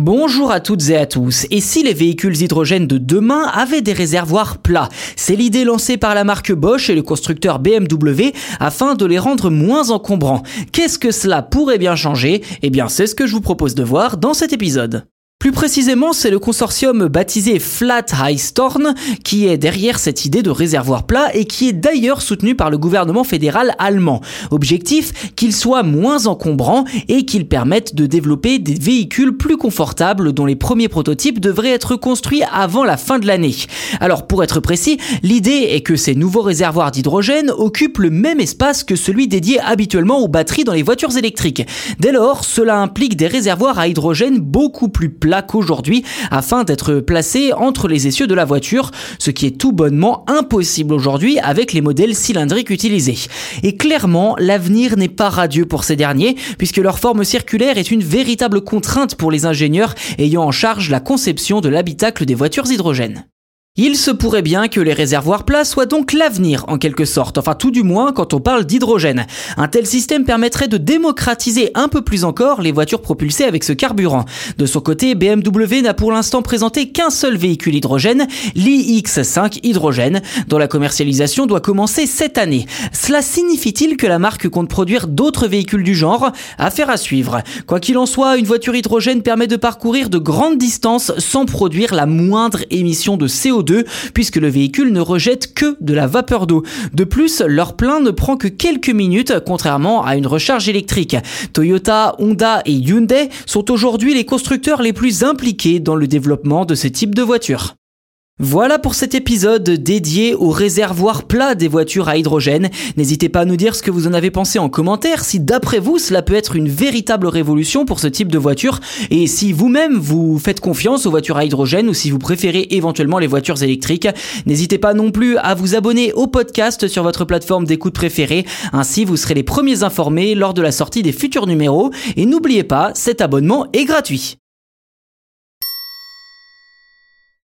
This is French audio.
Bonjour à toutes et à tous. Et si les véhicules hydrogènes de demain avaient des réservoirs plats? C'est l'idée lancée par la marque Bosch et le constructeur BMW afin de les rendre moins encombrants. Qu'est-ce que cela pourrait bien changer? Eh bien, c'est ce que je vous propose de voir dans cet épisode. Plus précisément, c'est le consortium baptisé Flat High Storn qui est derrière cette idée de réservoir plat et qui est d'ailleurs soutenu par le gouvernement fédéral allemand. Objectif, qu'il soit moins encombrant et qu'il permette de développer des véhicules plus confortables dont les premiers prototypes devraient être construits avant la fin de l'année. Alors pour être précis, l'idée est que ces nouveaux réservoirs d'hydrogène occupent le même espace que celui dédié habituellement aux batteries dans les voitures électriques. Dès lors, cela implique des réservoirs à hydrogène beaucoup plus plats qu'aujourd'hui afin d'être placé entre les essieux de la voiture, ce qui est tout bonnement impossible aujourd'hui avec les modèles cylindriques utilisés. Et clairement, l'avenir n'est pas radieux pour ces derniers puisque leur forme circulaire est une véritable contrainte pour les ingénieurs ayant en charge la conception de l'habitacle des voitures hydrogènes. Il se pourrait bien que les réservoirs plats soient donc l'avenir en quelque sorte, enfin tout du moins quand on parle d'hydrogène. Un tel système permettrait de démocratiser un peu plus encore les voitures propulsées avec ce carburant. De son côté, BMW n'a pour l'instant présenté qu'un seul véhicule hydrogène, l'iX5 hydrogène, dont la commercialisation doit commencer cette année. Cela signifie-t-il que la marque compte produire d'autres véhicules du genre? Affaire à suivre. Quoi qu'il en soit, une voiture hydrogène permet de parcourir de grandes distances sans produire la moindre émission de CO2 puisque le véhicule ne rejette que de la vapeur d'eau. De plus, leur plein ne prend que quelques minutes contrairement à une recharge électrique. Toyota, Honda et Hyundai sont aujourd'hui les constructeurs les plus impliqués dans le développement de ce type de voiture. Voilà pour cet épisode dédié au réservoir plat des voitures à hydrogène. N'hésitez pas à nous dire ce que vous en avez pensé en commentaire, si d'après vous cela peut être une véritable révolution pour ce type de voiture, et si vous-même vous faites confiance aux voitures à hydrogène ou si vous préférez éventuellement les voitures électriques. N'hésitez pas non plus à vous abonner au podcast sur votre plateforme d'écoute préférée, ainsi vous serez les premiers informés lors de la sortie des futurs numéros, et n'oubliez pas, cet abonnement est gratuit.